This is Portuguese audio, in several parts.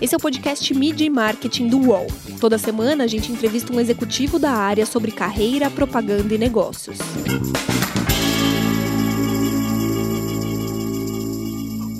Esse é o podcast Media e Marketing do UOL. Toda semana a gente entrevista um executivo da área sobre carreira, propaganda e negócios.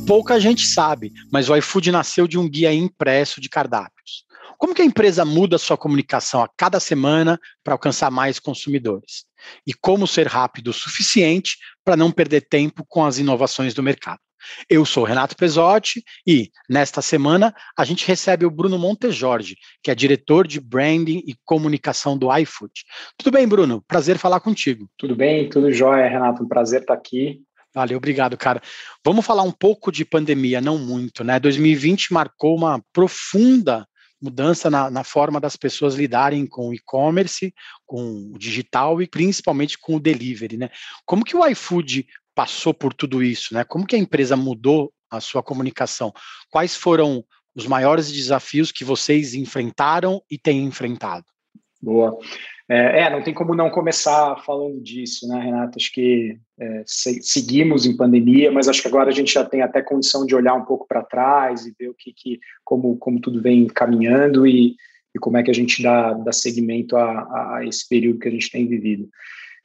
Pouca gente sabe, mas o iFood nasceu de um guia impresso de cardápios. Como que a empresa muda sua comunicação a cada semana para alcançar mais consumidores? E como ser rápido o suficiente para não perder tempo com as inovações do mercado? Eu sou Renato Pesotti e, nesta semana, a gente recebe o Bruno Montejorge, que é diretor de branding e comunicação do iFood. Tudo bem, Bruno? Prazer falar contigo. Tudo bem, tudo jóia, Renato. Um prazer estar aqui. Valeu, obrigado, cara. Vamos falar um pouco de pandemia, não muito, né? 2020 marcou uma profunda mudança na, na forma das pessoas lidarem com o e-commerce, com o digital e principalmente com o delivery, né? Como que o iFood passou por tudo isso, né? Como que a empresa mudou a sua comunicação? Quais foram os maiores desafios que vocês enfrentaram e têm enfrentado? Boa. É, é, não tem como não começar falando disso, né, Renato? Acho que é, se, seguimos em pandemia, mas acho que agora a gente já tem até condição de olhar um pouco para trás e ver o que, que como, como tudo vem caminhando e, e como é que a gente dá, dá seguimento a, a, esse período que a gente tem vivido.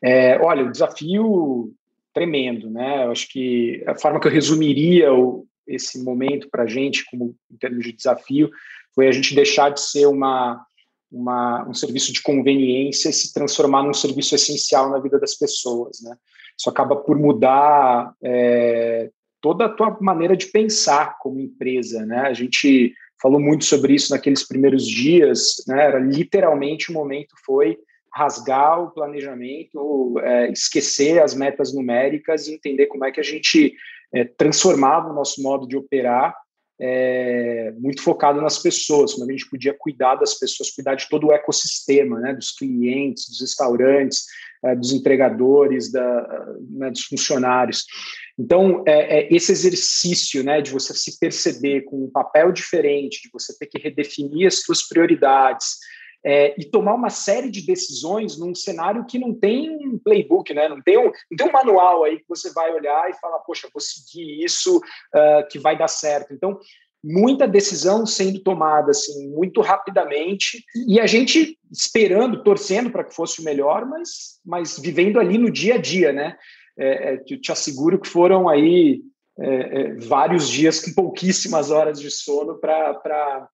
É, olha, o desafio tremendo, né? Eu acho que a forma que eu resumiria o, esse momento para a gente, como em termos de desafio, foi a gente deixar de ser uma, uma, um serviço de conveniência e se transformar num serviço essencial na vida das pessoas, né? Isso acaba por mudar é, toda a tua maneira de pensar como empresa, né? A gente falou muito sobre isso naqueles primeiros dias, né? Era literalmente o momento foi rasgar o planejamento, é, esquecer as metas numéricas e entender como é que a gente é, transformava o nosso modo de operar é, muito focado nas pessoas, como a gente podia cuidar das pessoas, cuidar de todo o ecossistema, né, dos clientes, dos restaurantes, é, dos entregadores, da, né, dos funcionários. Então, é, é, esse exercício né, de você se perceber com um papel diferente, de você ter que redefinir as suas prioridades, é, e tomar uma série de decisões num cenário que não tem um playbook, né? não, tem um, não tem um manual aí que você vai olhar e falar, poxa, vou seguir isso uh, que vai dar certo. Então, muita decisão sendo tomada assim muito rapidamente e a gente esperando, torcendo para que fosse o melhor, mas, mas vivendo ali no dia a dia, né? É, é, te asseguro que foram aí é, é vários dias com pouquíssimas horas de sono para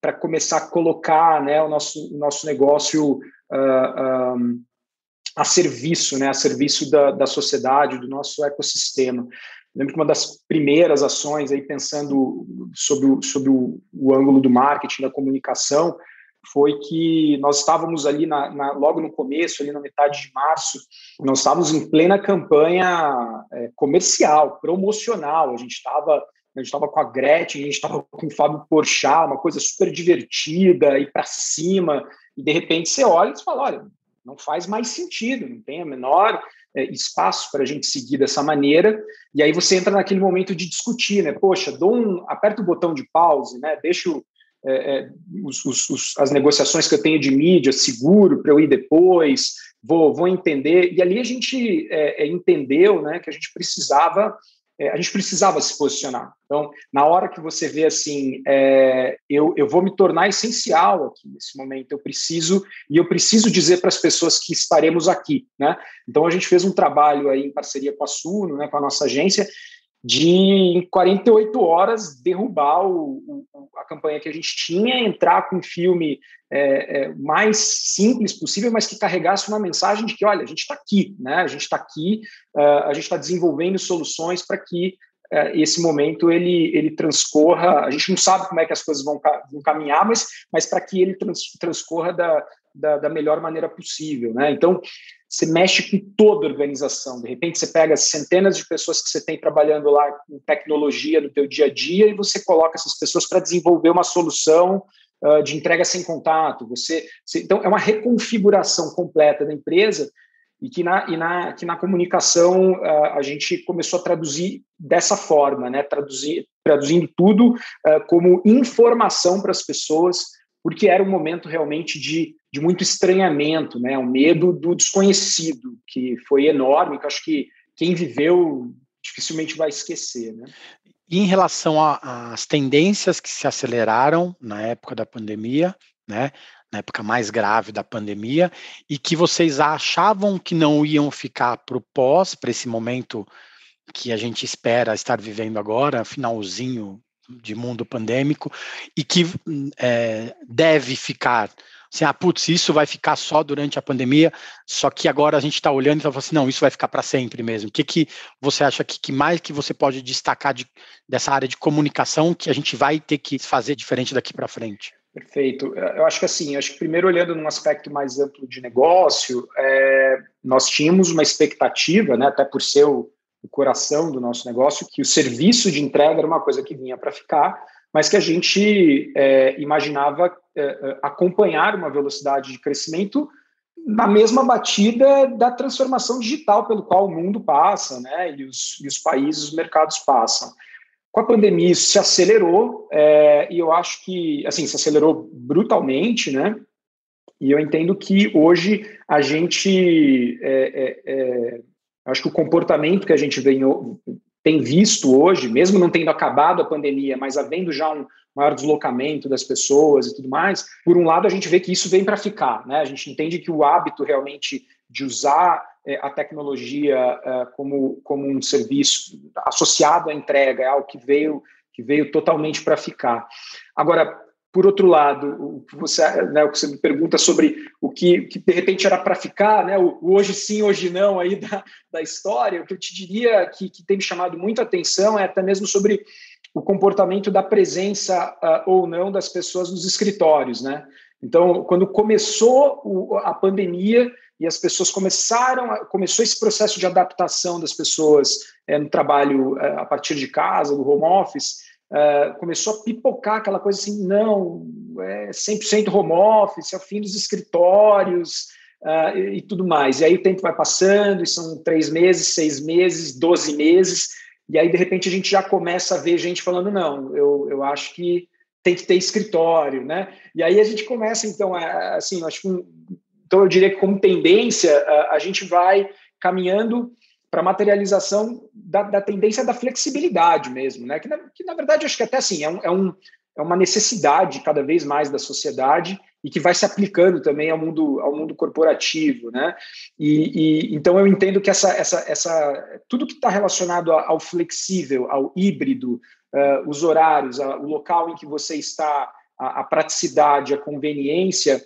para começar a colocar né, o nosso, o nosso negócio uh, ah, um, ah, a serviço, né, a serviço da, da sociedade, do nosso ecossistema. Lembro que uma das primeiras ações, aí pensando sobre o, sobre o, o ângulo do marketing, da comunicação, foi que nós estávamos ali na, na, logo no começo, ali na metade de março, nós estávamos em plena campanha é, comercial, promocional. A gente estava a gente estava com a Gretchen, a gente estava com o Fábio Porchat, uma coisa super divertida, e para cima, e de repente você olha e fala, olha, não faz mais sentido, não tem a menor é, espaço para a gente seguir dessa maneira, e aí você entra naquele momento de discutir, né, poxa, dou um, aperta o botão de pause, né, deixo é, é, os, os, os, as negociações que eu tenho de mídia seguro para eu ir depois, vou, vou entender, e ali a gente é, entendeu, né, que a gente precisava a gente precisava se posicionar. Então, na hora que você vê assim, é, eu, eu vou me tornar essencial aqui nesse momento, eu preciso, e eu preciso dizer para as pessoas que estaremos aqui, né? Então, a gente fez um trabalho aí em parceria com a Suno, né, com a nossa agência, de em 48 horas derrubar o, o, a campanha que a gente tinha, entrar com um filme é, é, mais simples possível, mas que carregasse uma mensagem de que, olha, a gente está aqui, né? A gente está aqui, uh, a gente está desenvolvendo soluções para que uh, esse momento ele, ele transcorra. A gente não sabe como é que as coisas vão, vão caminhar, mas, mas para que ele trans, transcorra da, da, da melhor maneira possível, né? Então você mexe com toda a organização. De repente, você pega centenas de pessoas que você tem trabalhando lá com tecnologia no teu dia a dia e você coloca essas pessoas para desenvolver uma solução uh, de entrega sem contato. Você, você, então, é uma reconfiguração completa da empresa e que na, e na, que na comunicação uh, a gente começou a traduzir dessa forma, né? Traduzir, traduzindo tudo uh, como informação para as pessoas porque era um momento realmente de, de muito estranhamento, né? o medo do desconhecido, que foi enorme, que acho que quem viveu dificilmente vai esquecer. Né? E em relação às tendências que se aceleraram na época da pandemia, né, na época mais grave da pandemia, e que vocês achavam que não iam ficar para o pós, para esse momento que a gente espera estar vivendo agora, finalzinho de mundo pandêmico, e que é, deve ficar assim, ah, putz, isso vai ficar só durante a pandemia, só que agora a gente está olhando e está falando assim, não, isso vai ficar para sempre mesmo. O que, que você acha que, que mais que você pode destacar de, dessa área de comunicação que a gente vai ter que fazer diferente daqui para frente? Perfeito. Eu acho que assim, acho que primeiro olhando num aspecto mais amplo de negócio, é, nós tínhamos uma expectativa, né, até por ser o, o coração do nosso negócio, que o serviço de entrega era uma coisa que vinha para ficar, mas que a gente é, imaginava é, é, acompanhar uma velocidade de crescimento na mesma batida da transformação digital pelo qual o mundo passa, né, e os, e os países, os mercados passam. Com a pandemia isso se acelerou é, e eu acho que assim se acelerou brutalmente, né? E eu entendo que hoje a gente é, é, é acho que o comportamento que a gente vem, tem visto hoje, mesmo não tendo acabado a pandemia, mas havendo já um maior deslocamento das pessoas e tudo mais, por um lado a gente vê que isso vem para ficar, né? A gente entende que o hábito realmente de usar é, a tecnologia é, como, como um serviço associado à entrega é algo que veio que veio totalmente para ficar. Agora, por outro lado, o que você, né, o que você me pergunta sobre o que, que de repente era para ficar, né, o, o, hoje sim, hoje não aí da, da história, o que eu te diria que, que tem me chamado muita atenção é até mesmo sobre o comportamento da presença uh, ou não das pessoas nos escritórios, né? Então, quando começou o, a pandemia e as pessoas começaram, a, começou esse processo de adaptação das pessoas é, no trabalho é, a partir de casa, do home office, Uh, começou a pipocar aquela coisa assim, não, é 100% home office, é o fim dos escritórios uh, e, e, tudo mais. E aí o tempo vai passando, e são três meses, seis meses, doze meses, e aí de repente a gente já começa a ver gente falando, não, eu, eu acho que tem que ter escritório, né? E aí a gente começa, então, a, assim, acho que, então eu diria que como tendência, a, a gente vai caminhando para materialização da, da, tendência da flexibilidade mesmo, né? Que na, que na, verdade acho que até assim é, um, é, um, é uma necessidade cada vez mais da sociedade e que vai se aplicando também ao mundo ao mundo corporativo, né? E, e então eu entendo que essa essa, essa tudo que está relacionado ao flexível, ao híbrido, uh, os horários, o local em que você está, a, a praticidade, a conveniência,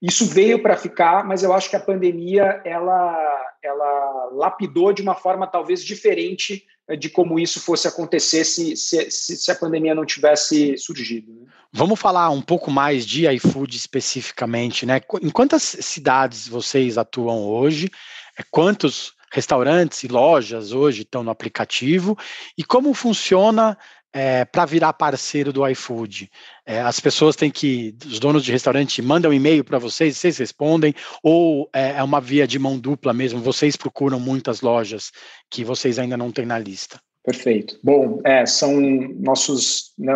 isso veio para ficar, mas eu acho que a pandemia ela ela lapidou de uma forma talvez diferente eh, de como isso fosse acontecer se, se, se a pandemia não tivesse surgido. Né? Vamos falar um pouco mais de iFood especificamente, né? Em quantas cidades vocês atuam hoje? É, quantos restaurantes e lojas hoje estão no aplicativo? E como funciona é, para virar parceiro do iFood? É, as pessoas têm que, os donos de restaurante mandam um e-mail para vocês, vocês respondem, ou é, é, uma via de mão dupla mesmo? Vocês procuram muitas lojas que vocês ainda não têm na lista? Perfeito. Bom, é, são nossos, né,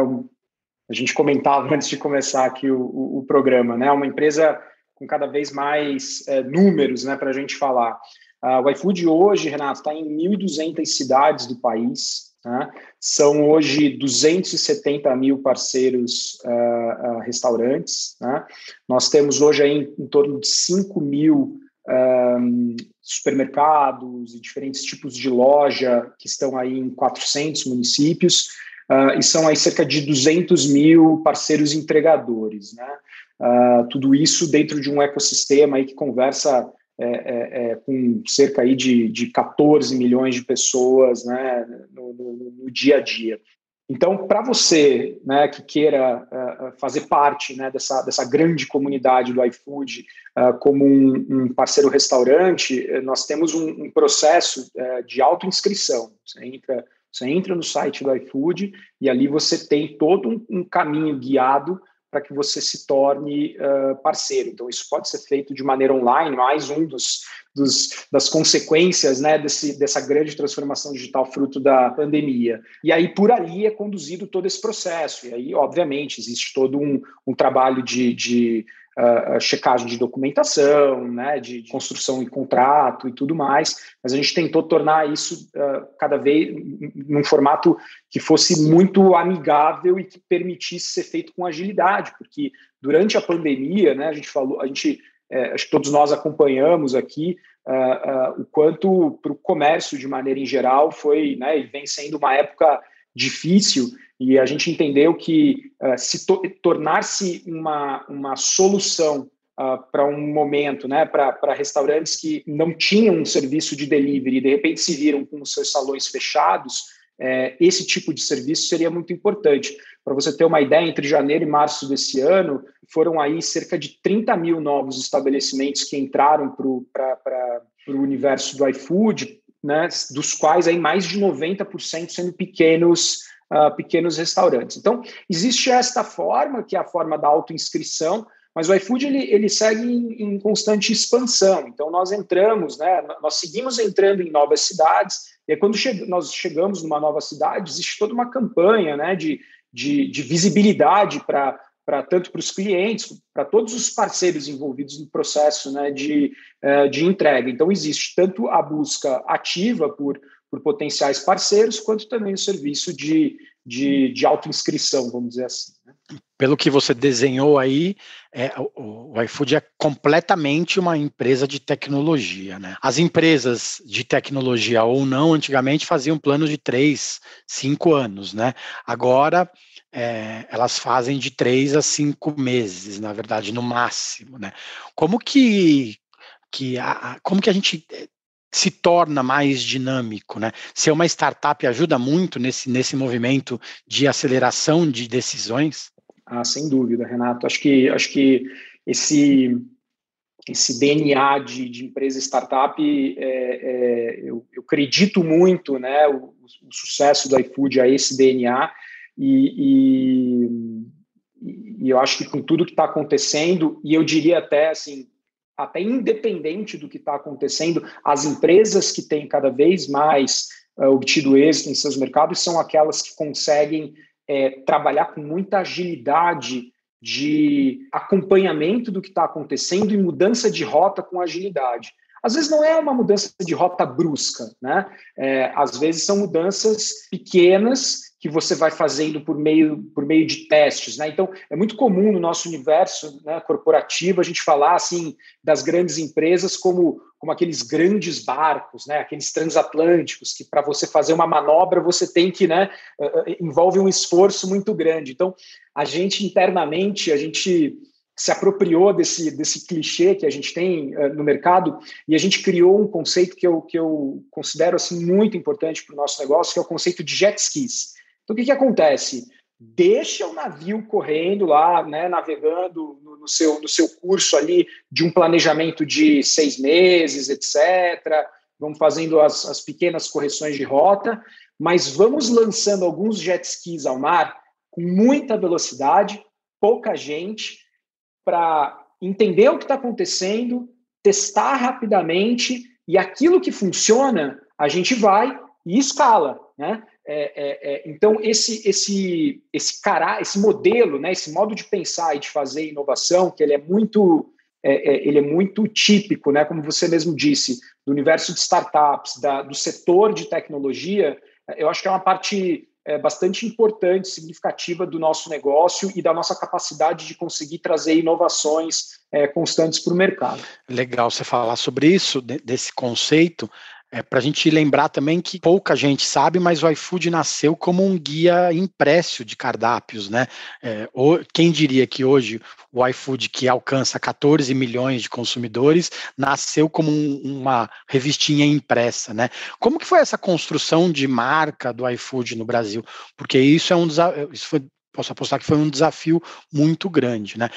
a gente comentava antes de começar aqui o, o, o programa, né, uma empresa com cada vez mais é, números, né, para a gente falar. Uh, o iFood hoje, Renato, está em 1.200 cidades do país, né? São hoje 270 mil parceiros uh, uh, restaurantes. Né? Nós temos hoje aí em, em torno de 5 mil um, supermercados e diferentes tipos de loja que estão aí em 400 municípios. Uh, e são aí cerca de 200 mil parceiros entregadores, né? tudo isso dentro de um ecossistema aí que conversa é, é, é, com cerca aí de, de 14 milhões de pessoas né, no, no, no dia a dia. Então, para você né, que queira uh, fazer parte né, dessa, dessa grande comunidade do iFood uh, como um, um, parceiro restaurante, nós temos um, um processo uh, de autoinscrição. Você entra, você entra no site do iFood e ali você tem todo um, um caminho guiado para que você se torne uh, parceiro. Então, isso pode ser feito de maneira online, mais um dos, dos, das consequências né, desse, dessa grande transformação digital fruto da pandemia. E aí, por ali, é conduzido todo esse processo. E aí, obviamente, existe todo um, um trabalho de, de checagem de documentação, né, de, de, construção e contrato e tudo mais, mas a gente tentou tornar isso uh, cada vez num formato que fosse muito amigável e que permitisse ser feito com agilidade, porque durante a pandemia, né, a gente falou, a gente, é, acho que todos nós acompanhamos aqui uh, o quanto para o comércio de maneira em geral foi, né, e vem sendo uma época difícil e a gente entendeu que uh, se to tornar-se uma, uma solução uh, para um momento, né, para restaurantes que não tinham um serviço de delivery e de repente se viram com os seus salões fechados, é, esse tipo de serviço seria muito importante. Para você ter uma ideia, entre janeiro e março desse ano, foram aí cerca de 30 mil novos estabelecimentos que entraram para o universo do iFood, né, dos quais aí mais de 90% sendo pequenos, uh, pequenos restaurantes. Então, existe esta forma, que é a forma da autoinscrição, mas o iFood ele, ele segue em, em, constante expansão. Então, nós entramos, né, nós seguimos entrando em novas cidades, e aí, quando che nós chegamos numa nova cidade, existe toda uma campanha né, de, de, de visibilidade para para tanto para os clientes, para todos os parceiros envolvidos no processo né, de, uh, de entrega. Então, existe tanto a busca ativa por, por potenciais parceiros, quanto também o serviço de, de, de autoinscrição, vamos dizer assim. Né? Pelo que você desenhou aí, é, o, o iFood é completamente uma empresa de tecnologia. Né? As empresas de tecnologia ou não, antigamente faziam planos de três, cinco anos. Né? Agora, é, elas fazem de três a cinco meses, na verdade, no máximo, né? Como que, que a, como que a gente eh, se torna mais dinâmico, né? Ser uma startup ajuda muito nesse, nesse movimento de aceleração de decisões? Ah, sem dúvida, Renato. Acho que, acho que esse, esse DNA de, de empresa startup, é, é, eu, eu, acredito muito, né? O, o sucesso do iFood a esse DNA e, e, e eu acho que com tudo que está acontecendo, e eu diria até assim, até independente do que está acontecendo, as empresas que têm cada vez mais uh, obtido êxito em seus mercados são aquelas que conseguem é, trabalhar com muita agilidade de acompanhamento do que está acontecendo e mudança de rota com agilidade. Às vezes não é uma mudança de rota brusca, né? É, às vezes são mudanças pequenas que você vai fazendo por meio, por meio de testes. Né? Então, é muito comum no nosso universo né, corporativo a gente falar assim das grandes empresas como, como aqueles grandes barcos, né, aqueles transatlânticos, que para você fazer uma manobra você tem que, né, envolve um esforço muito grande. Então, a gente internamente, a gente se apropriou desse, desse clichê que a gente tem uh, no mercado e a gente criou um conceito que eu, que eu considero assim muito importante para o nosso negócio, que é o conceito de jet skis. Então, o que, que acontece? Deixa o navio correndo lá, né, navegando no, no, seu, no seu curso ali de um planejamento de seis meses, etc. Vamos fazendo as, as pequenas correções de rota, mas vamos lançando alguns jet skis ao mar com muita velocidade, pouca gente, para entender o que está acontecendo, testar rapidamente e aquilo que funciona, a gente vai e escala, né? É, é, é, então esse esse esse cara, esse modelo, né, esse modo de pensar e de fazer inovação, que ele é muito é, é, ele é muito típico, né, como você mesmo disse, do universo de startups, da, do setor de tecnologia, eu acho que é uma parte é, bastante importante, significativa do nosso negócio e da nossa capacidade de conseguir trazer inovações constantes para o mercado. Legal você falar sobre isso, desse conceito. É, Para a gente lembrar também que pouca gente sabe, mas o iFood nasceu como um guia impresso de cardápios, né? É, quem diria que hoje o iFood, que alcança 14 milhões de consumidores, nasceu como um, uma revistinha impressa, né? Como que foi essa construção de marca do iFood no Brasil? Porque isso é um isso foi posso apostar que foi um desafio muito grande, né?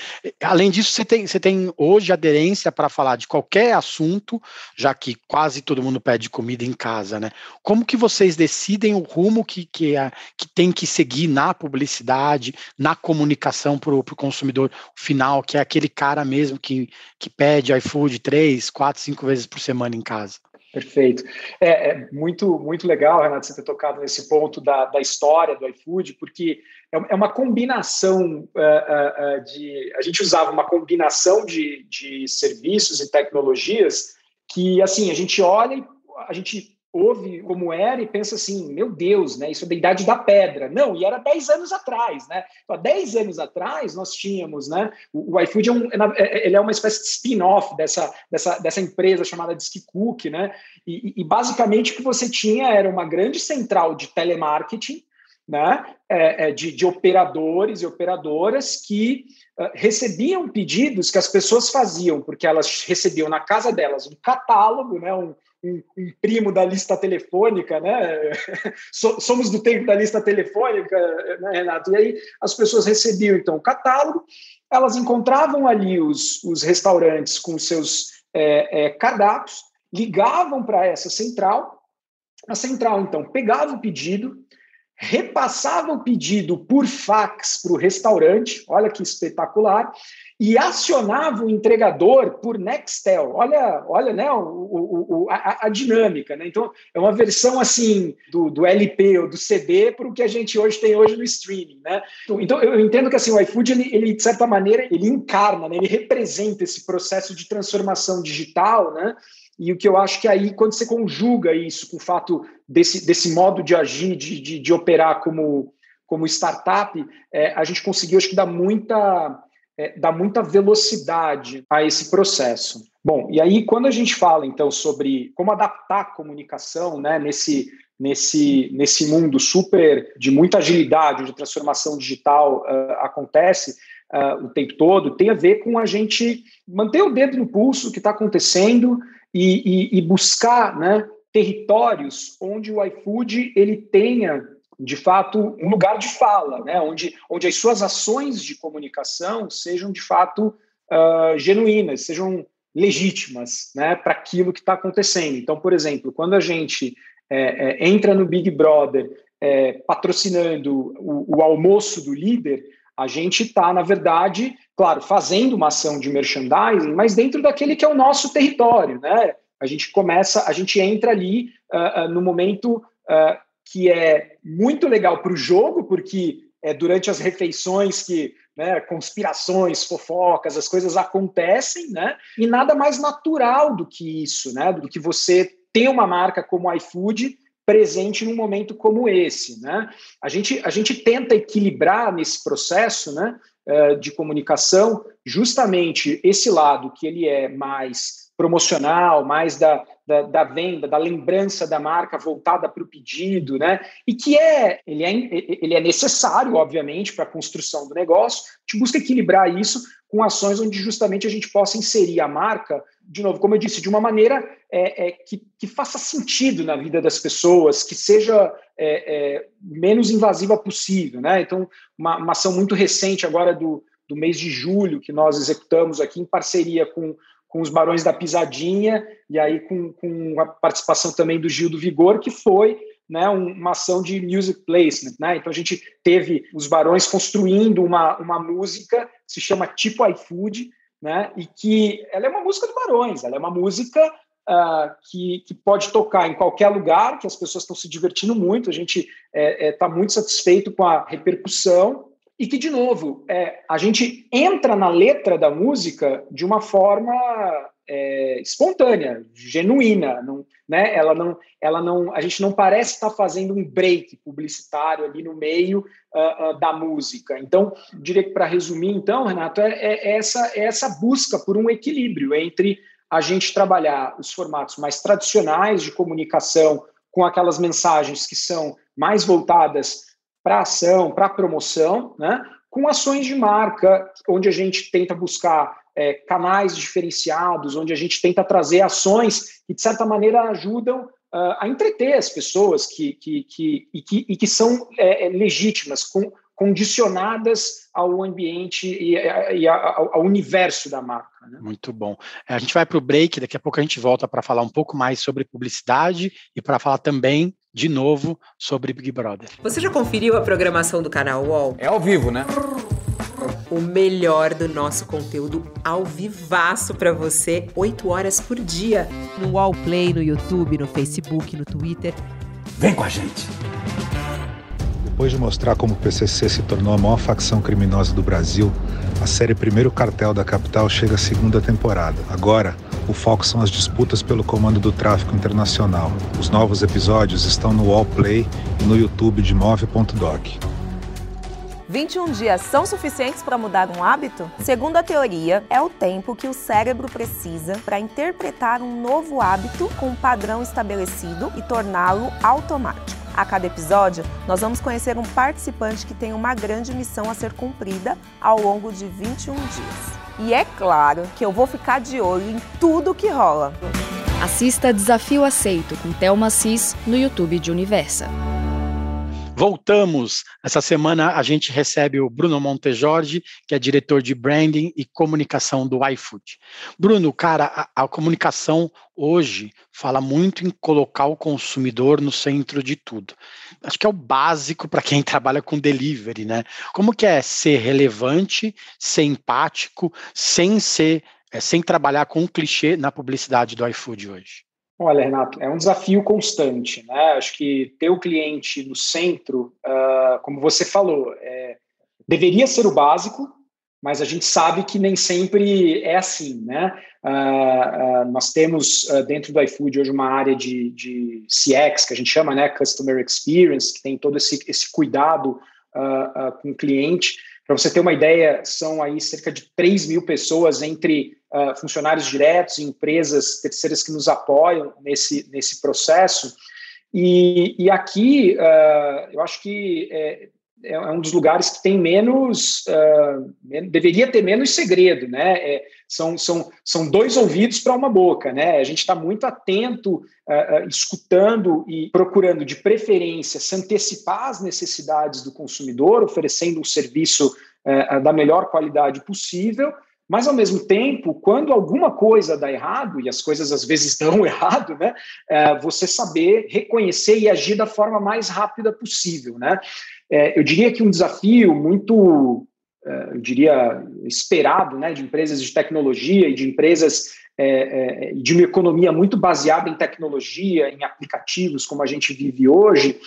Além disso, você tem, você tem hoje aderência para falar de qualquer assunto, já que quase todo mundo pede comida em casa, né? Como que vocês decidem o rumo que, que, é, que tem que seguir na publicidade, na comunicação para o consumidor final, que é aquele cara mesmo que, que pede iFood três, quatro, cinco vezes por semana em casa? Perfeito. É, é, muito, muito legal, Renato, você ter tocado nesse ponto da, da história do iFood, porque é uma combinação uh, uh, de. A gente usava uma combinação de, de serviços e tecnologias que, assim, a gente olha, a gente ouve como era e pensa assim, meu Deus, né, isso é da idade da pedra. Não, e era 10 anos atrás, né? Então, há 10 anos atrás nós tínhamos, né, o, o iFood é, um, é, é, ele é uma espécie de spin-off dessa, dessa, dessa empresa chamada Discook, né? E, e, basicamente o que você tinha era uma grande central de telemarketing, né, é, é, de, de, operadores e operadoras que uh, recebiam pedidos que as pessoas faziam, porque elas recebiam na casa delas um catálogo, né, um, um, um primo da lista telefônica, né? Somos do tempo da lista telefônica, né, Renato? E aí as pessoas recebiam então o catálogo, elas encontravam ali os, os restaurantes com seus é, é, cardápios, ligavam para essa central, a central então pegava o pedido, repassava o pedido por fax para o restaurante, olha que espetacular, e acionava o entregador por Nextel. Olha, olha né, o, o, o a, a, dinâmica. Né? Então, é uma versão assim do, do LP ou do CD para o que a gente hoje tem hoje no streaming. Né? Então, eu entendo que assim, o iFood, ele, ele, de certa maneira, ele encarna, né? ele representa esse processo de transformação digital, né? E o que eu acho que aí, quando você conjuga isso com o fato desse, desse modo de agir, de, de, de operar como, como startup, é, a gente conseguiu, acho que, dar muita, é, muita velocidade a esse processo. Bom, e aí, quando a gente fala, então, sobre como adaptar a comunicação né, nesse, nesse, nesse mundo super de muita agilidade, onde transformação digital uh, acontece, Uh, o tempo todo, tem a ver com a gente manter o dedo no pulso do que está acontecendo e, e, e buscar né, territórios onde o iFood ele tenha de fato um lugar de fala, né? onde, onde as suas ações de comunicação sejam de fato uh, genuínas, sejam legítimas né? para aquilo que está acontecendo. Então, por exemplo, quando a gente é, é, entra no Big Brother é, patrocinando o, o almoço do líder, a gente está, na verdade, claro, fazendo uma ação de merchandising, mas dentro daquele que é o nosso território, né? A gente começa, a gente entra ali uh, uh, no momento uh, que é muito legal para o jogo, porque é durante as refeições que né, conspirações, fofocas, as coisas acontecem, né? E nada mais natural do que isso, né? Do que você ter uma marca como iFood presente num momento como esse, né? A gente, a gente tenta equilibrar nesse processo, né, eh, de comunicação, justamente esse lado que ele é mais promocional, mais da, da, da, venda, da lembrança da marca voltada para o pedido, né? E que é ele, é ele é necessário, obviamente, para a construção do negócio. A gente busca equilibrar isso com ações onde justamente a gente possa inserir a marca, de novo, como eu disse, de uma maneira é, é, que, que, faça sentido na vida das pessoas, que seja é, é menos invasiva possível, né? Então, uma, uma ação muito recente agora do, do mês de julho que nós executamos aqui em parceria com com os Barões da Pisadinha, e aí com, com a participação também do Gil do Vigor, que foi né, uma ação de music placement. Né? Então a gente teve os Barões construindo uma, uma música que se chama Tipo iFood, né, e que ela é uma música do Barões, ela é uma música Uh, que, que, pode tocar em qualquer lugar, que as pessoas estão se divertindo muito, a gente está é, é, tá muito satisfeito com a repercussão e que, de novo, é, a gente entra na letra da música de uma forma é, espontânea, genuína, não, né? Ela não, ela não, a gente não parece estar fazendo um break publicitário ali no meio uh, uh, da música. Então, diria que para resumir, então, Renato, é, é, essa, é essa busca por um equilíbrio entre a gente trabalhar os formatos mais tradicionais de comunicação com aquelas mensagens que são mais voltadas para ação, para promoção, né? com ações de marca, onde a gente tenta buscar é, canais diferenciados, onde a gente tenta trazer ações que, de certa maneira, ajudam uh, a entreter as pessoas que, que, que, e, que, e que são é, é legítimas, com, condicionadas ao ambiente e, e ao, ao, universo da marca. Né? Muito bom. A gente vai para o break, daqui a pouco a gente volta para falar um pouco mais sobre publicidade e para falar também de novo sobre Big Brother. Você já conferiu a programação do canal UOL? É ao vivo, né? O melhor do nosso conteúdo ao vivaço para você, 8 horas por dia. No UOL Play, no YouTube, no Facebook, no Twitter. Vem com a gente! Depois de mostrar como o PCC se tornou a maior facção criminosa do Brasil, a série Primeiro Cartel da Capital chega à segunda temporada. Agora, o foco são as disputas pelo comando do tráfico internacional. Os novos episódios estão no Wallplay e no YouTube de Move.doc. 21 dias são suficientes para mudar um hábito? Segundo a teoria, é o tempo que o cérebro precisa para interpretar um novo hábito com um padrão estabelecido e torná-lo automático. A cada episódio, nós vamos conhecer um participante que tem uma grande missão a ser cumprida ao longo de 21 dias. E é claro que eu vou ficar de olho em tudo que rola. Assista Desafio Aceito com Thelma Cis no YouTube de Universa. Voltamos. Essa semana a gente recebe o Bruno Montejorge, que é diretor de branding e comunicação do iFood. Bruno, cara, a, a comunicação hoje fala muito em colocar o consumidor no centro de tudo. Acho que é o básico para quem trabalha com delivery, né? Como que é ser relevante, ser empático, sem ser, é, sem trabalhar com um clichê na publicidade do iFood hoje? Olha, Renato, é um desafio constante, né? Acho que ter o cliente no centro, uh, como você falou, é, deveria ser o básico, mas a gente sabe que nem sempre é assim, né? Uh, uh, nós temos dentro do iFood hoje uma área de, de CX, que a gente chama, né? Customer Experience, que tem todo esse, esse cuidado com o cliente. Para você ter uma ideia, são aí cerca de 3 mil pessoas entre uh, funcionários diretos empresas terceiras que nos apoiam nesse, nesse processo. E, e aqui, uh, eu acho que é, é, um dos lugares que tem menos, uh, deveria ter menos segredo, né? É, são, são, são dois ouvidos para uma boca, né? A gente está muito atento, uh, uh, escutando e procurando, de preferência, se antecipar às necessidades do consumidor, oferecendo um serviço da melhor qualidade possível, mas, ao mesmo tempo, quando alguma coisa dá errado, e as coisas às vezes dão errado, né, é, você saber reconhecer e agir da forma mais rápida possível. Né? É, eu diria que um desafio muito, é, eu diria, esperado né, de empresas de tecnologia e de empresas é, é, de uma economia muito baseada em tecnologia, em aplicativos, como a gente vive hoje,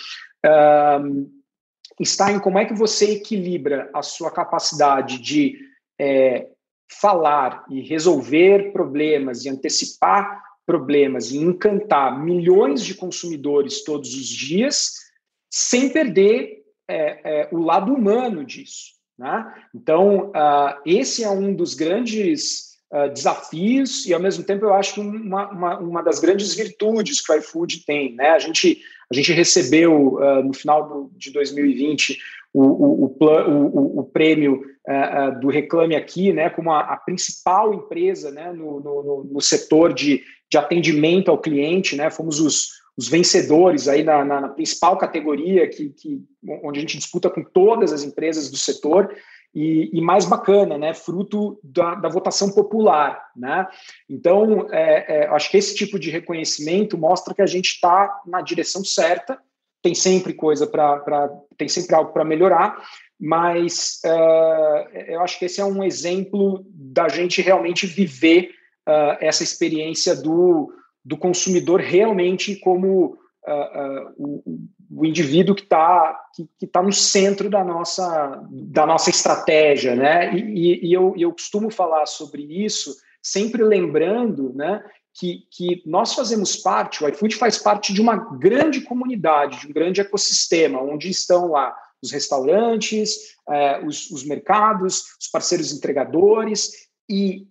está em como é que você equilibra a sua capacidade de é, falar e resolver problemas e antecipar problemas e encantar milhões de consumidores todos os dias, sem perder é, é, o lado humano disso. Né? Então, uh, esse é um dos grandes uh, desafios e, ao mesmo tempo, eu acho que uma, uma, uma, das grandes virtudes que o iFood tem. Né? A, gente, a gente recebeu, uh, no final do, de 2020, o, o, o, o prêmio uh, do Reclame Aqui, né, como a, a principal empresa né, no, no, no, setor de, de atendimento ao cliente, né, fomos os, os vencedores aí na, na, na principal categoria que, que, onde a gente disputa com todas as empresas do setor e, e mais bacana, né, fruto da, da votação popular, né? Então, é, é, acho que esse tipo de reconhecimento mostra que a gente está na direção certa tem sempre coisa para tem sempre algo para melhorar, mas uh, eu acho que esse é um exemplo da gente realmente viver uh, essa experiência do, do consumidor realmente como uh, o, o, indivíduo que está que, que tá no centro da nossa, da nossa estratégia, né? E, e eu, eu costumo falar sobre isso sempre lembrando, né, que, que nós fazemos parte, o iFood faz parte de uma grande comunidade, de um grande ecossistema, onde estão lá os restaurantes, eh, os, os, mercados, os parceiros entregadores, e,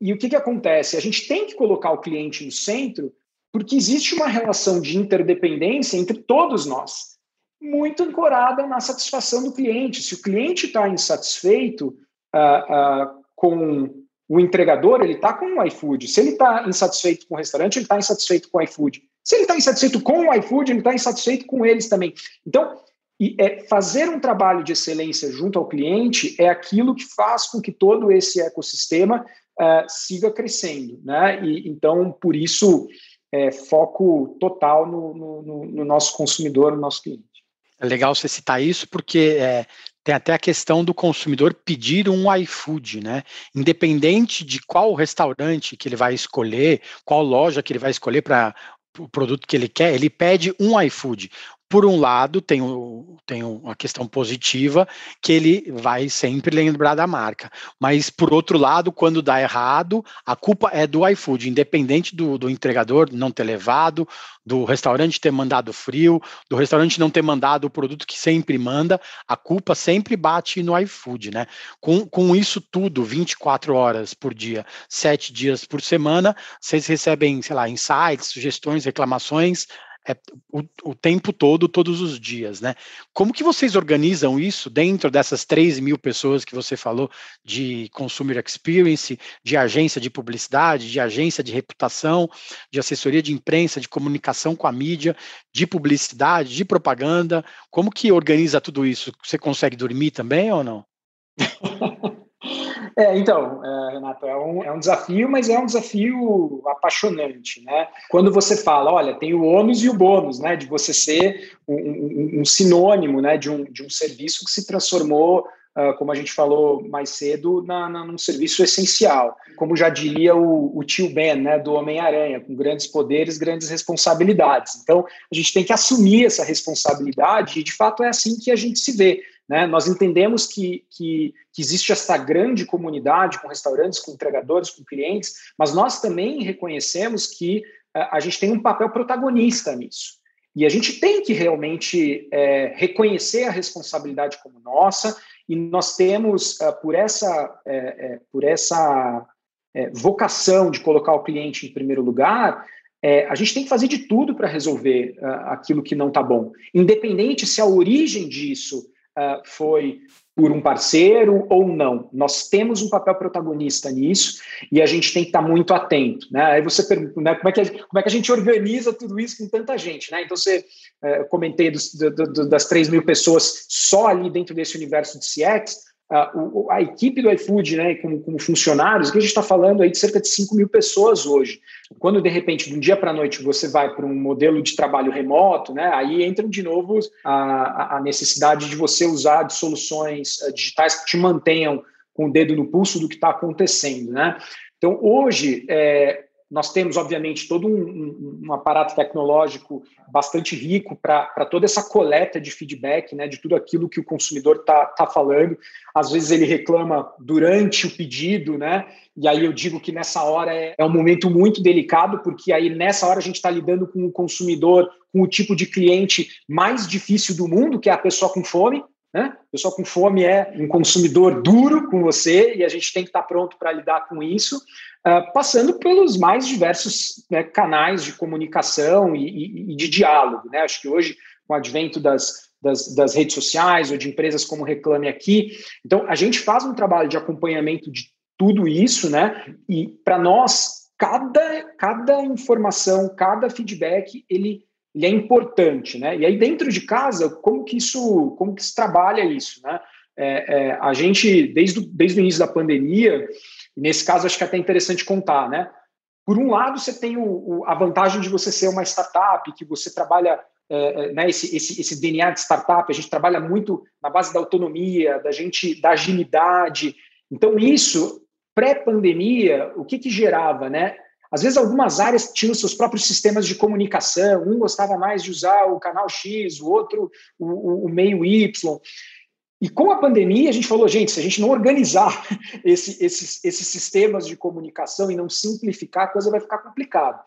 e o que, que acontece? A gente tem que colocar o cliente no centro, porque existe uma relação de interdependência entre todos nós, muito ancorada na satisfação do cliente. Se o cliente está insatisfeito uh, uh, com o entregador ele está com o iFood. Se ele está insatisfeito com o restaurante, ele está insatisfeito com o iFood. Se ele está insatisfeito com o iFood, ele está insatisfeito com eles também. Então, é, fazer um trabalho de excelência junto ao cliente é aquilo que faz com que todo esse ecossistema uh, siga crescendo. Né? E, então, por isso, é, foco total no, no, no, nosso consumidor, no nosso cliente. É legal você citar isso, porque é, tem até a questão do consumidor pedir um iFood, né? Independente de qual restaurante que ele vai escolher, qual loja que ele vai escolher para o produto que ele quer, ele pede um iFood. Por um lado, tem, o, tem uma questão positiva, que ele vai sempre lembrar da marca. Mas, por outro lado, quando dá errado, a culpa é do iFood, independente do, do entregador não ter levado, do restaurante ter mandado frio, do restaurante não ter mandado o produto que sempre manda, a culpa sempre bate no iFood, né? Com, com isso tudo, 24 horas por dia, 7 dias por semana, vocês recebem, sei lá, insights, sugestões, reclamações, é, o, o, tempo todo, todos os dias, né? Como que vocês organizam isso dentro dessas 3 mil pessoas que você falou de consumer experience, de agência de publicidade, de agência de reputação, de assessoria de imprensa, de comunicação com a mídia, de publicidade, de propaganda? Como que organiza tudo isso? Você consegue dormir também ou não? É, então, é, Renato, é um, é um desafio, mas é um desafio apaixonante, né? Quando você fala, olha, tem o ônus e o bônus, né? De você ser um, um, um sinônimo, né? De um, de um serviço que se transformou Uh, como a gente falou mais cedo, na, na, num serviço essencial. Como já diria o, o tio Ben, né, do Homem-Aranha, com grandes poderes, grandes responsabilidades. Então, a gente tem que assumir essa responsabilidade e, de fato, é assim que a gente se vê. Né? Nós entendemos que, que, que, existe essa grande comunidade com restaurantes, com entregadores, com clientes, mas nós também reconhecemos que a, a gente tem um papel protagonista nisso. E a gente tem que realmente é, reconhecer a responsabilidade como nossa, e nós temos, uh, por essa, é, é, por essa é, vocação de colocar o cliente em primeiro lugar, é, a gente tem que fazer de tudo para resolver uh, aquilo que não está bom, independente se a origem disso uh, foi por um parceiro ou não. Nós temos um papel protagonista nisso e a gente tem que estar muito atento. Né? Aí você pergunta né, como, é que como é que a gente organiza tudo isso com tanta gente. Né? Então, você uh, comentei dos, do, do, das 3 mil pessoas só ali dentro desse universo de CX a, a equipe do iFood, né, como, como funcionários, que a gente está falando aí de cerca de 5 mil pessoas hoje. Quando, de repente, de um dia para a noite, você vai para um modelo de trabalho remoto, né, aí entra de novo a, a necessidade de você usar de soluções eh, digitais que te mantenham com o dedo no pulso do que está acontecendo. Né? Então, hoje, é, nós temos, obviamente, todo um, um, um aparato tecnológico bastante rico para toda essa coleta de feedback, né, de tudo aquilo que o consumidor está tá falando. Às vezes ele reclama durante o pedido, né? E aí eu digo que nessa hora é, é um momento muito delicado, porque aí nessa hora a gente está lidando com o consumidor, com o tipo de cliente mais difícil do mundo, que é a pessoa com fome, né? A com fome é um consumidor duro com você e a gente tem que estar pronto para lidar com isso uh, passando pelos mais diversos né, canais de comunicação e, e, e, de diálogo. Né? Acho que hoje, com o advento das, das, das, redes sociais ou de empresas como Reclame Aqui, então a gente faz um trabalho de acompanhamento de tudo isso, né? E para nós, cada, cada informação, cada feedback, ele ele é importante, né? E aí dentro de casa, como que isso, como que se trabalha isso, né? É, é, a gente desde, desde o início da pandemia, e nesse caso, acho que é até interessante contar, né? Por um lado, você tem o, o, a vantagem de você ser uma startup, que você trabalha é, é né, esse, esse, esse, DNA de startup, a gente trabalha muito na base da autonomia, da gente, da agilidade. Então, isso, pré-pandemia, o que, que gerava, né? Às vezes, algumas áreas tinham seus próprios sistemas de comunicação, um gostava mais de usar o canal X, o outro o, o meio Y. E com a pandemia, a gente falou, gente, se a gente não organizar esse, esses, esses sistemas de comunicação e não simplificar, a coisa vai ficar complicada.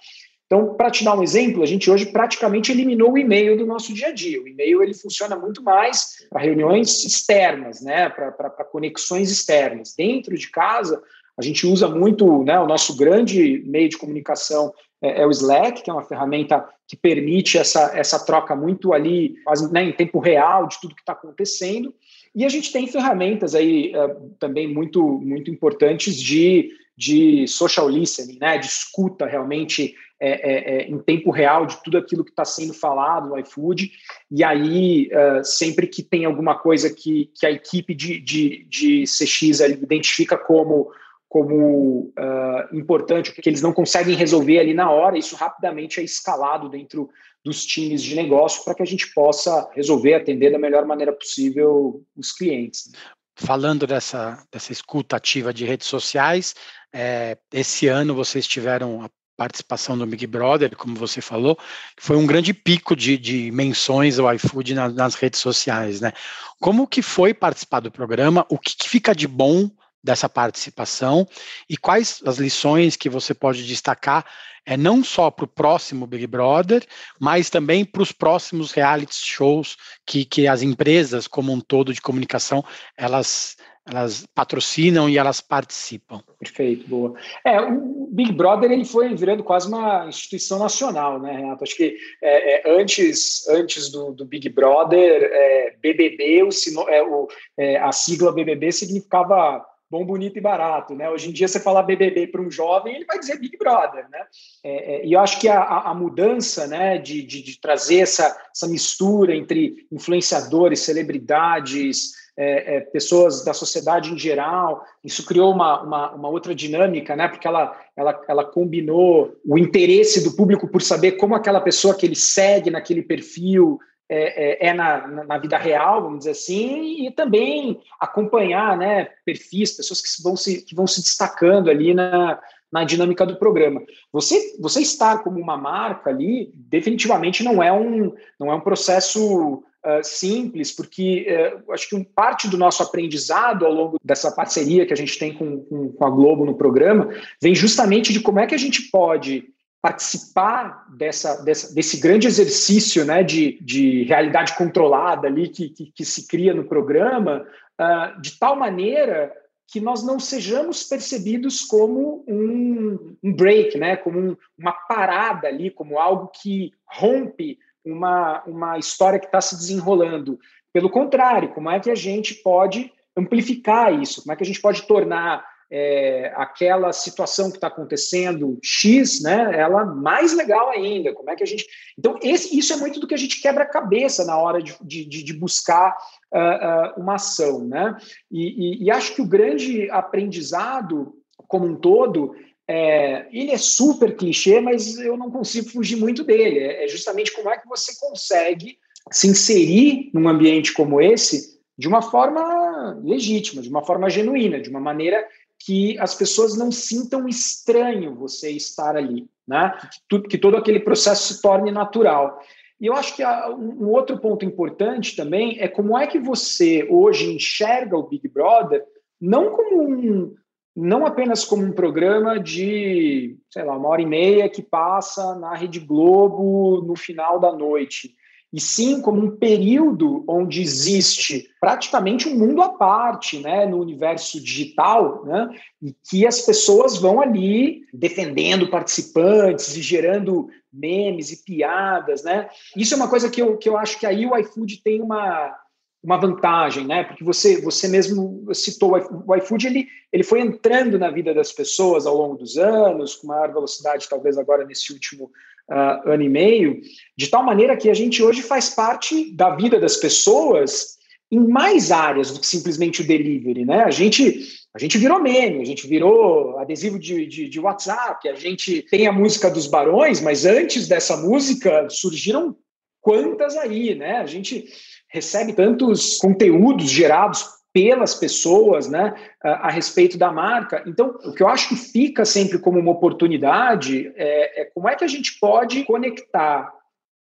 Então, para te dar um exemplo, a gente hoje praticamente eliminou o e-mail do nosso dia a dia. O e-mail ele funciona muito mais para reuniões externas, né, para conexões externas. Dentro de casa, a gente usa muito, né, o nosso grande meio de comunicação é, é, o Slack, que é uma ferramenta que permite essa, essa troca muito ali, quase né, em tempo real de tudo que está acontecendo. E a gente tem ferramentas aí uh, também muito, muito importantes de, de social listening, né, de escuta realmente é, é, é, em tempo real de tudo aquilo que está sendo falado no iFood. E aí, uh, sempre que tem alguma coisa que, que a equipe de, de, de CX identifica como como uh, importante, que eles não conseguem resolver ali na hora, isso rapidamente é escalado dentro dos times de negócio para que a gente possa resolver, atender da melhor maneira possível os clientes. Falando dessa, dessa escuta ativa de redes sociais, é, esse ano vocês tiveram participação do Big Brother, como você falou, foi um grande pico de, de menções ao iFood na, nas redes sociais, né? Como que foi participar do programa? O que, que fica de bom dessa participação e quais as lições que você pode destacar, é, não só para o próximo Big Brother, mas também para os próximos reality shows que, que as empresas como um todo de comunicação, elas elas patrocinam e elas participam. Perfeito, boa. É, o Big Brother ele foi virando quase uma instituição nacional, né, Renato? Acho que é, é, antes, antes do, do Big Brother, é, BBB, o, é, o, é, a sigla BBB significava bom, bonito e barato, né? Hoje em dia, você falar BBB para um jovem, ele vai dizer Big Brother, né? É, é, e eu acho que a, a mudança, né, de, de, de, trazer essa, essa mistura entre influenciadores, celebridades, é, é, pessoas da sociedade em geral. Isso criou uma, uma, uma, outra dinâmica, né? Porque ela, ela, ela combinou o interesse do público por saber como aquela pessoa que ele segue naquele perfil é, é, é na, na, vida real, vamos dizer assim, e também acompanhar né, perfis, pessoas que vão se, que vão se destacando ali na, na dinâmica do programa. Você, você estar como uma marca ali, definitivamente não é um, não é um processo Uh, simples, porque uh, acho que parte do nosso aprendizado ao longo dessa parceria que a gente tem com, com, com, a Globo no programa vem justamente de como é que a gente pode participar dessa, dessa, desse grande exercício né, de, de realidade controlada ali que, que, que se cria no programa, uh, de tal maneira que nós não sejamos percebidos como um, um break, né, como um, uma parada ali, como algo que rompe uma, uma história que está se desenrolando. Pelo contrário, como é que a gente pode amplificar isso? Como é que a gente pode tornar é, aquela situação que está acontecendo X, né, ela mais legal ainda. Como é que a gente. Então, esse, isso é muito do que a gente quebra a cabeça na hora de, de, de buscar uh, uh, uma ação. Né? E, e, e, acho que o grande aprendizado como um todo. É, ele é super clichê, mas eu não consigo fugir muito dele. É, é justamente como é que você consegue se inserir num ambiente como esse de uma forma legítima, de uma forma genuína, de uma maneira que as pessoas não sintam estranho você estar ali, né? Que, que todo aquele processo se torne natural. E eu acho que um outro ponto importante também é como é que você hoje enxerga o Big Brother não como um, não apenas como um programa de, sei lá, uma hora e meia que passa na Rede Globo no final da noite, e sim como um período onde existe praticamente um mundo à parte, né, no universo digital, né, e que as pessoas vão ali defendendo participantes e gerando memes e piadas, né? Isso é uma coisa que eu, que eu acho que aí o iFood tem uma, uma vantagem, né? Porque você você mesmo citou o iFood, ele, ele foi entrando na vida das pessoas ao longo dos anos, com maior velocidade, talvez agora nesse último uh, ano e meio, de tal maneira que a gente hoje faz parte da vida das pessoas em mais áreas do que simplesmente o delivery, né? A gente a gente virou meme, a gente virou adesivo de, de, de, WhatsApp, a gente tem a música dos barões, mas antes dessa música surgiram quantas aí, né? A gente recebe tantos conteúdos gerados pelas pessoas, né, a, a, respeito da marca. Então, o que eu acho que fica sempre como uma oportunidade é, é como é que a gente pode conectar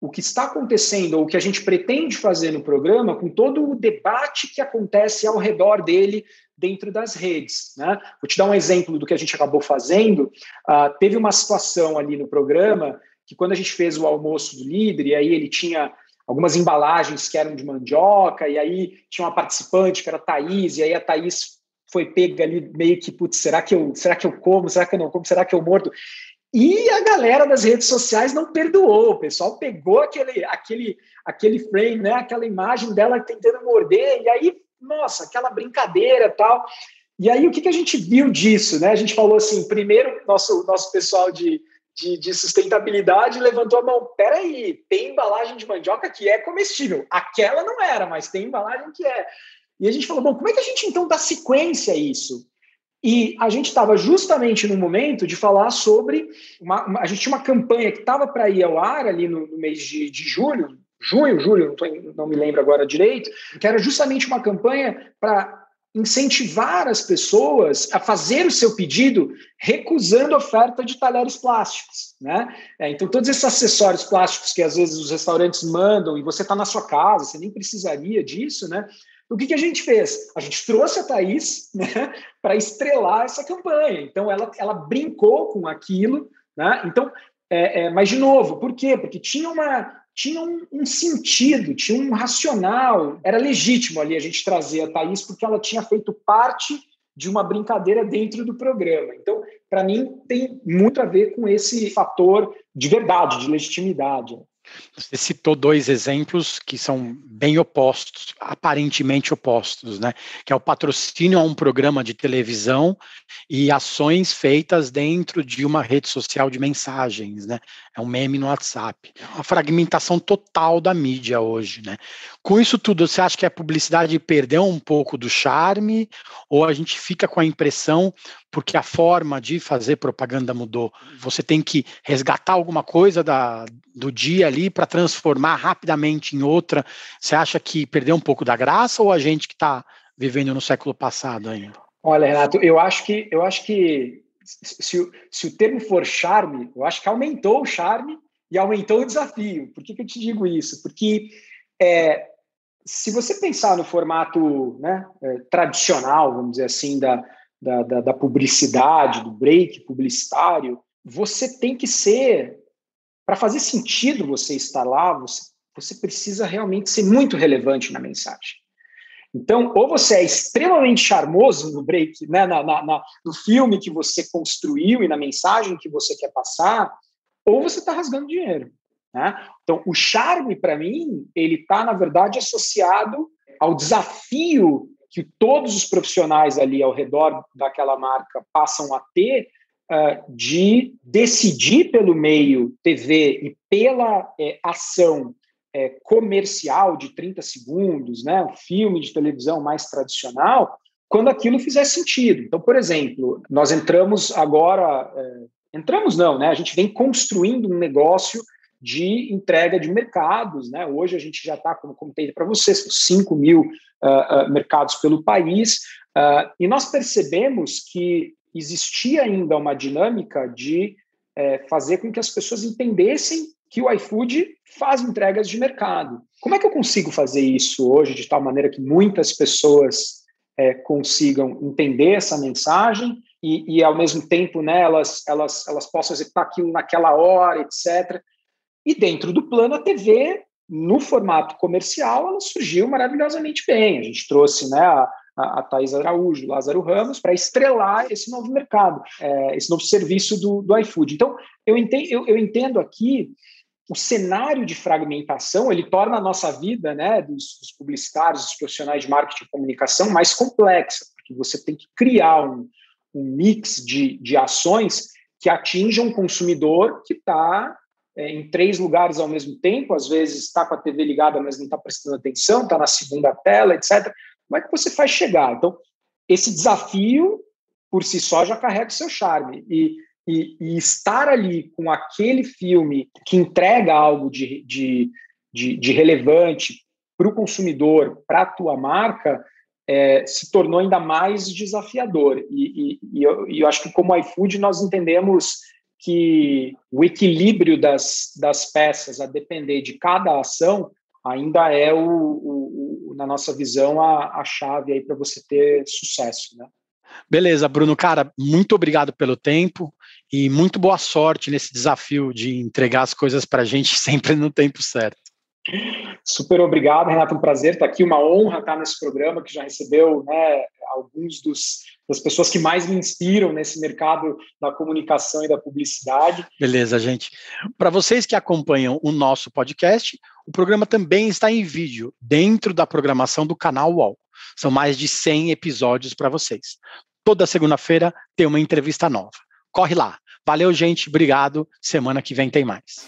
o que está acontecendo ou o que a gente pretende fazer no programa com todo o debate que acontece ao redor dele dentro das redes. Né? Vou te dar um exemplo do que a gente acabou fazendo. Uh, teve uma situação ali no programa que quando a gente fez o almoço do líder, e aí ele tinha algumas embalagens que eram de mandioca, e aí tinha uma participante que era a Thaís, e aí a Thaís foi pega ali meio que, putz, será que eu, será que eu como, será que eu não como, será que eu mordo? E a galera das redes sociais não perdoou, o pessoal pegou aquele, aquele, aquele frame, né, aquela imagem dela tentando morder, e aí, nossa, aquela brincadeira tal. E aí, o que, que a gente viu disso? Né? A gente falou assim: primeiro, nosso, nosso pessoal de, de, de, sustentabilidade levantou a mão. Peraí, tem embalagem de mandioca que é comestível. Aquela não era, mas tem embalagem que é. E a gente falou, bom, como é que a gente então dá sequência a isso? E a gente estava justamente no momento de falar sobre. Uma, uma, a gente tinha uma campanha que estava para ir ao ar ali no, no mês de, de, julho, junho, julho, não, tô, não me lembro agora direito, que era justamente uma campanha para incentivar as pessoas a fazer o seu pedido recusando oferta de talheres plásticos, né? É, então todos esses acessórios plásticos que às vezes os restaurantes mandam e você está na sua casa, você nem precisaria disso, né? O que, que a gente fez? A gente trouxe a Thaís né, para estrelar essa campanha. Então ela, ela brincou com aquilo, né? Então, é, é, mas de novo, por quê? Porque tinha uma tinha um, um, sentido, tinha um racional. Era legítimo ali a gente trazer a Thaís, porque ela tinha feito parte de uma brincadeira dentro do programa. Então, para mim, tem muito a ver com esse fator de verdade, de legitimidade. Você citou dois exemplos que são bem opostos, aparentemente opostos, né? Que é o patrocínio a um programa de televisão e ações feitas dentro de uma rede social de mensagens, né? É um meme no WhatsApp. É uma fragmentação total da mídia hoje, né? Com isso tudo, você acha que a publicidade perdeu um pouco do charme ou a gente fica com a impressão porque a forma de fazer propaganda mudou. Você tem que resgatar alguma coisa da, do dia ali para transformar rapidamente em outra. Você acha que perdeu um pouco da graça ou a gente que está vivendo no século passado ainda? Olha, Renato, eu acho que eu acho que se, se o termo for charme, eu acho que aumentou o charme e aumentou o desafio. Por que, que eu te digo isso? Porque é, se você pensar no formato né, é, tradicional, vamos dizer assim, da, da, da publicidade, do break publicitário, você tem que ser, para fazer sentido você estar lá, você, você precisa realmente ser muito relevante na mensagem. Então, ou você é extremamente charmoso no break, né, na, na, na, no filme que você construiu e na mensagem que você quer passar, ou você está rasgando dinheiro. Né? Então, o charme, para mim, ele está, na verdade, associado ao desafio que todos os profissionais ali ao redor daquela marca passam a ter uh, de decidir pelo meio TV e pela é, ação é, comercial de 30 segundos, né, um filme de televisão mais tradicional, quando aquilo fizer sentido. Então, por exemplo, nós entramos agora, é, entramos não, né, a gente vem construindo um negócio de entrega de mercados. Né? Hoje a gente já está, como comentei para vocês, 5 mil uh, uh, mercados pelo país, uh, e nós percebemos que existia ainda uma dinâmica de eh, fazer com que as pessoas entendessem que o iFood faz entregas de mercado. Como é que eu consigo fazer isso hoje de tal maneira que muitas pessoas eh, consigam entender essa mensagem e, e, ao mesmo tempo né, elas, elas, elas possam executar aquilo naquela hora, etc. E dentro do plano, a TV, no formato comercial, ela surgiu maravilhosamente bem. A gente trouxe né, a, a Thais Araújo, Lázaro Ramos, para estrelar esse novo mercado, é, esse novo serviço do, do iFood. Então, eu entendo, eu, eu entendo aqui o cenário de fragmentação ele torna a nossa vida, né, dos, dos, publicitários, dos profissionais de marketing e comunicação mais complexa, porque você tem que criar um, um mix de, de ações que atinjam um consumidor que está é, em três lugares ao mesmo tempo, às vezes está com a TV ligada, mas não está prestando atenção, está na segunda tela, etc. Como é que você faz chegar? Então, esse desafio, por si só, já carrega o seu charme. E, e, e estar ali com aquele filme que entrega algo de, de, de, de relevante para o consumidor, para a tua marca, é, se tornou ainda mais desafiador. E, e, e, eu, e eu acho que, como iFood, nós entendemos que o equilíbrio das, das peças, a depender de cada ação, ainda é, o, o, o na nossa visão, a, a chave aí para você ter sucesso, né? Beleza, Bruno, cara, muito obrigado pelo tempo e muito boa sorte nesse desafio de entregar as coisas para a gente sempre no tempo certo. Super obrigado, Renato. Um prazer estar aqui, uma honra estar nesse programa que já recebeu né, alguns dos, das pessoas que mais me inspiram nesse mercado da comunicação e da publicidade. Beleza, gente. Para vocês que acompanham o nosso podcast, o programa também está em vídeo dentro da programação do canal UOL. São mais de 100 episódios para vocês. Toda segunda-feira tem uma entrevista nova. Corre lá. Valeu, gente. Obrigado. Semana que vem tem mais.